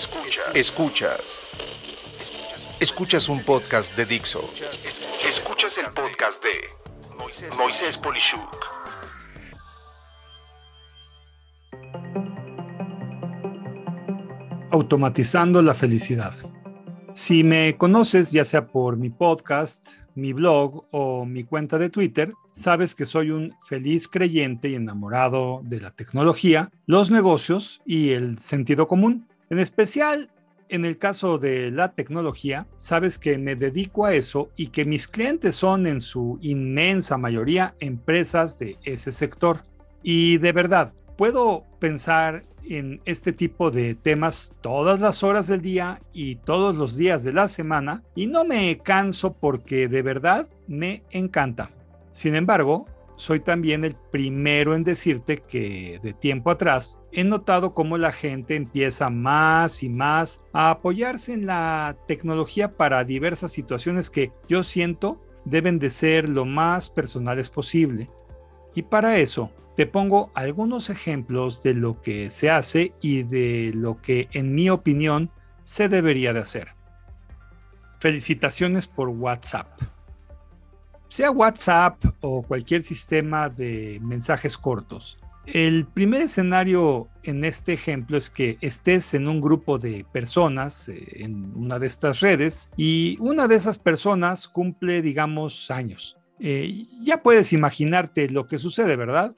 Escuchas. Escuchas. Escuchas un podcast de Dixo. Escuchas el podcast de Moisés Polishuk. Automatizando la felicidad. Si me conoces, ya sea por mi podcast, mi blog o mi cuenta de Twitter, sabes que soy un feliz creyente y enamorado de la tecnología, los negocios y el sentido común. En especial, en el caso de la tecnología, sabes que me dedico a eso y que mis clientes son en su inmensa mayoría empresas de ese sector. Y de verdad, puedo pensar en este tipo de temas todas las horas del día y todos los días de la semana y no me canso porque de verdad me encanta. Sin embargo, soy también el primero en decirte que de tiempo atrás he notado cómo la gente empieza más y más a apoyarse en la tecnología para diversas situaciones que yo siento deben de ser lo más personales posible. Y para eso te pongo algunos ejemplos de lo que se hace y de lo que en mi opinión se debería de hacer. Felicitaciones por WhatsApp sea WhatsApp o cualquier sistema de mensajes cortos. El primer escenario en este ejemplo es que estés en un grupo de personas eh, en una de estas redes y una de esas personas cumple, digamos, años. Eh, ya puedes imaginarte lo que sucede, ¿verdad?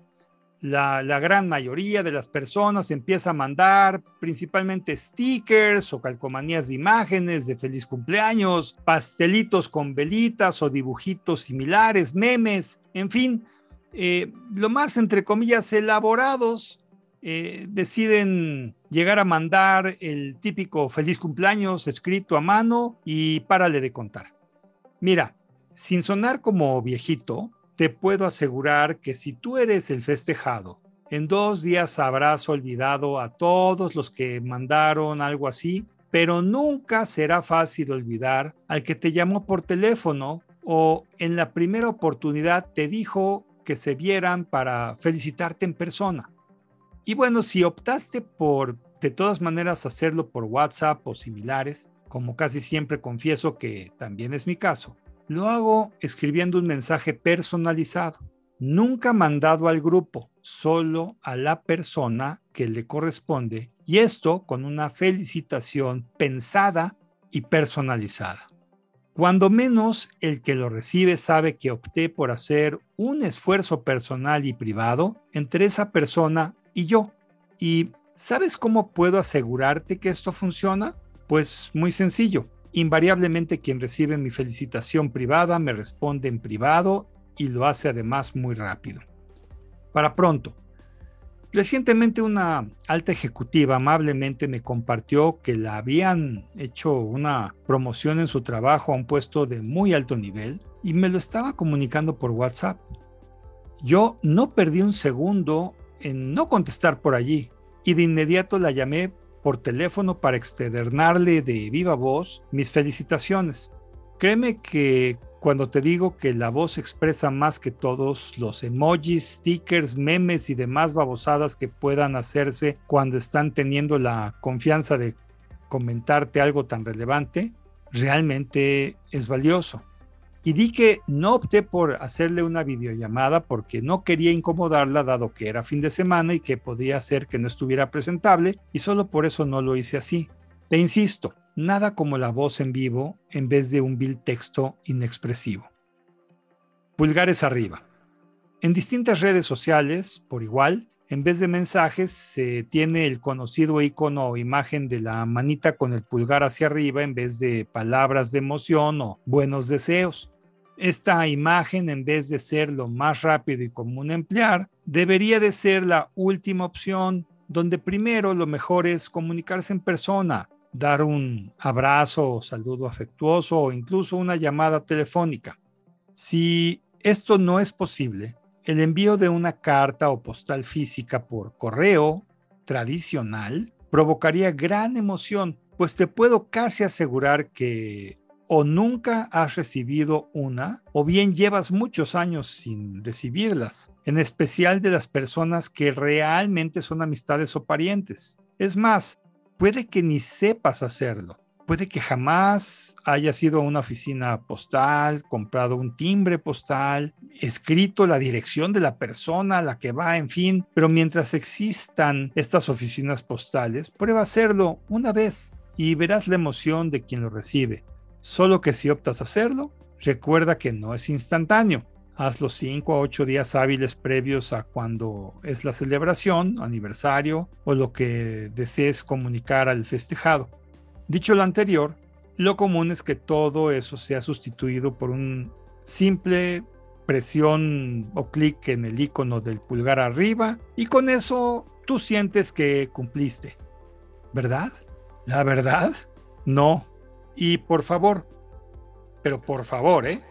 La, gran mayoría de las personas empieza a mandar principalmente stickers o calcomanías de imágenes de feliz cumpleaños, pastelitos con velitas o dibujitos similares, memes, en fin, eh, lo más entre comillas elaborados. Eh, deciden llegar a mandar el típico feliz cumpleaños escrito a mano y párale de contar. Mira, sin sonar como viejito, te puedo asegurar que si tú eres el festejado, en dos días habrás olvidado a todos los que mandaron algo así, pero nunca será fácil olvidar al que te llamó por teléfono o en la primera oportunidad te dijo que se vieran para felicitarte en persona. Y bueno, si optaste por de todas maneras hacerlo por WhatsApp o similares, como casi siempre confieso que también es mi caso, lo hago escribiendo un mensaje personalizado, nunca mandado al grupo, solo a la persona que le corresponde y esto con una felicitación pensada y personalizada. Cuando menos el que lo recibe sabe que opté por hacer un esfuerzo personal y privado entre esa persona y yo. ¿Y sabes cómo puedo asegurarte que esto funciona? Pues muy sencillo. Invariablemente quien recibe mi felicitación privada me responde en privado y lo hace además muy rápido. Para pronto. Recientemente una alta ejecutiva amablemente me compartió que la habían hecho una promoción en su trabajo a un puesto de muy alto nivel y me lo estaba comunicando por WhatsApp. Yo no perdí un segundo en no contestar por allí y de inmediato la llamé por teléfono para externarle de viva voz mis felicitaciones. Créeme que cuando te digo que la voz expresa más que todos los emojis, stickers, memes y demás babosadas que puedan hacerse cuando están teniendo la confianza de comentarte algo tan relevante, realmente es valioso. Y di que no opté por hacerle una videollamada porque no quería incomodarla dado que era fin de semana y que podía ser que no estuviera presentable y solo por eso no lo hice así. Te insisto, nada como la voz en vivo en vez de un vil texto inexpresivo. Pulgares arriba. En distintas redes sociales, por igual, en vez de mensajes, se tiene el conocido icono o imagen de la manita con el pulgar hacia arriba en vez de palabras de emoción o buenos deseos. Esta imagen, en vez de ser lo más rápido y común emplear, debería de ser la última opción, donde primero lo mejor es comunicarse en persona, dar un abrazo o saludo afectuoso o incluso una llamada telefónica. Si esto no es posible, el envío de una carta o postal física por correo tradicional provocaría gran emoción, pues te puedo casi asegurar que o nunca has recibido una, o bien llevas muchos años sin recibirlas, en especial de las personas que realmente son amistades o parientes. Es más, puede que ni sepas hacerlo. Puede que jamás hayas ido a una oficina postal, comprado un timbre postal, escrito la dirección de la persona a la que va, en fin. Pero mientras existan estas oficinas postales, prueba hacerlo una vez y verás la emoción de quien lo recibe. Solo que si optas a hacerlo, recuerda que no es instantáneo. Hazlo 5 a 8 días hábiles previos a cuando es la celebración, aniversario o lo que desees comunicar al festejado. Dicho lo anterior, lo común es que todo eso sea sustituido por un simple presión o clic en el icono del pulgar arriba y con eso tú sientes que cumpliste. ¿Verdad? ¿La verdad? No. Y por favor, pero por favor, ¿eh?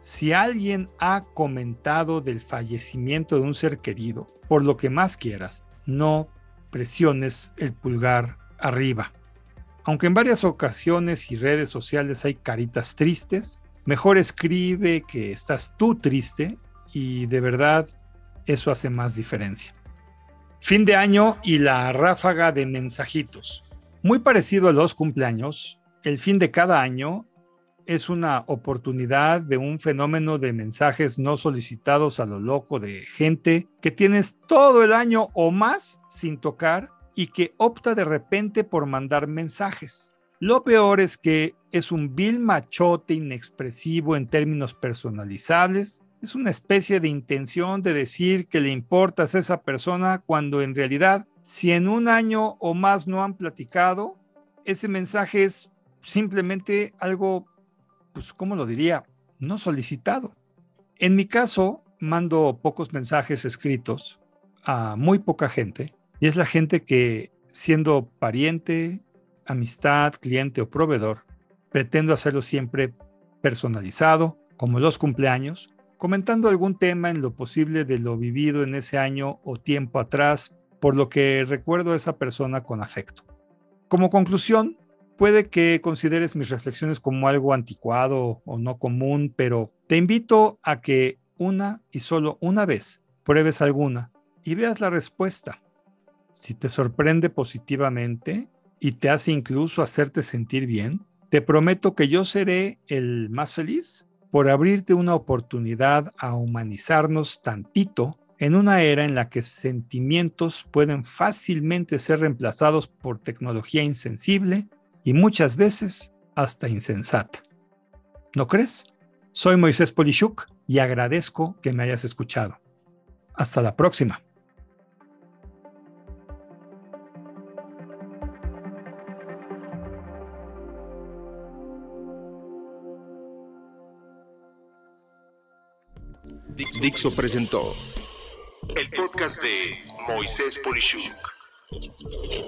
Si alguien ha comentado del fallecimiento de un ser querido, por lo que más quieras, no presiones el pulgar arriba. Aunque en varias ocasiones y redes sociales hay caritas tristes, mejor escribe que estás tú triste y de verdad eso hace más diferencia. Fin de año y la ráfaga de mensajitos. Muy parecido a los cumpleaños, el fin de cada año es una oportunidad de un fenómeno de mensajes no solicitados a lo loco de gente que tienes todo el año o más sin tocar y que opta de repente por mandar mensajes. Lo peor es que es un vil machote inexpresivo en términos personalizables. Es una especie de intención de decir que le importas a esa persona cuando en realidad, si en un año o más no han platicado, ese mensaje es simplemente algo, pues, ¿cómo lo diría? No solicitado. En mi caso, mando pocos mensajes escritos a muy poca gente y es la gente que, siendo pariente, amistad, cliente o proveedor, pretendo hacerlo siempre personalizado, como los cumpleaños, comentando algún tema en lo posible de lo vivido en ese año o tiempo atrás, por lo que recuerdo a esa persona con afecto. Como conclusión, puede que consideres mis reflexiones como algo anticuado o no común, pero te invito a que una y solo una vez pruebes alguna y veas la respuesta. Si te sorprende positivamente y te hace incluso hacerte sentir bien, te prometo que yo seré el más feliz por abrirte una oportunidad a humanizarnos tantito en una era en la que sentimientos pueden fácilmente ser reemplazados por tecnología insensible y muchas veces hasta insensata. ¿No crees? Soy Moisés Polishuk y agradezco que me hayas escuchado. Hasta la próxima. Dixo presentó el podcast de Moisés Polishuk.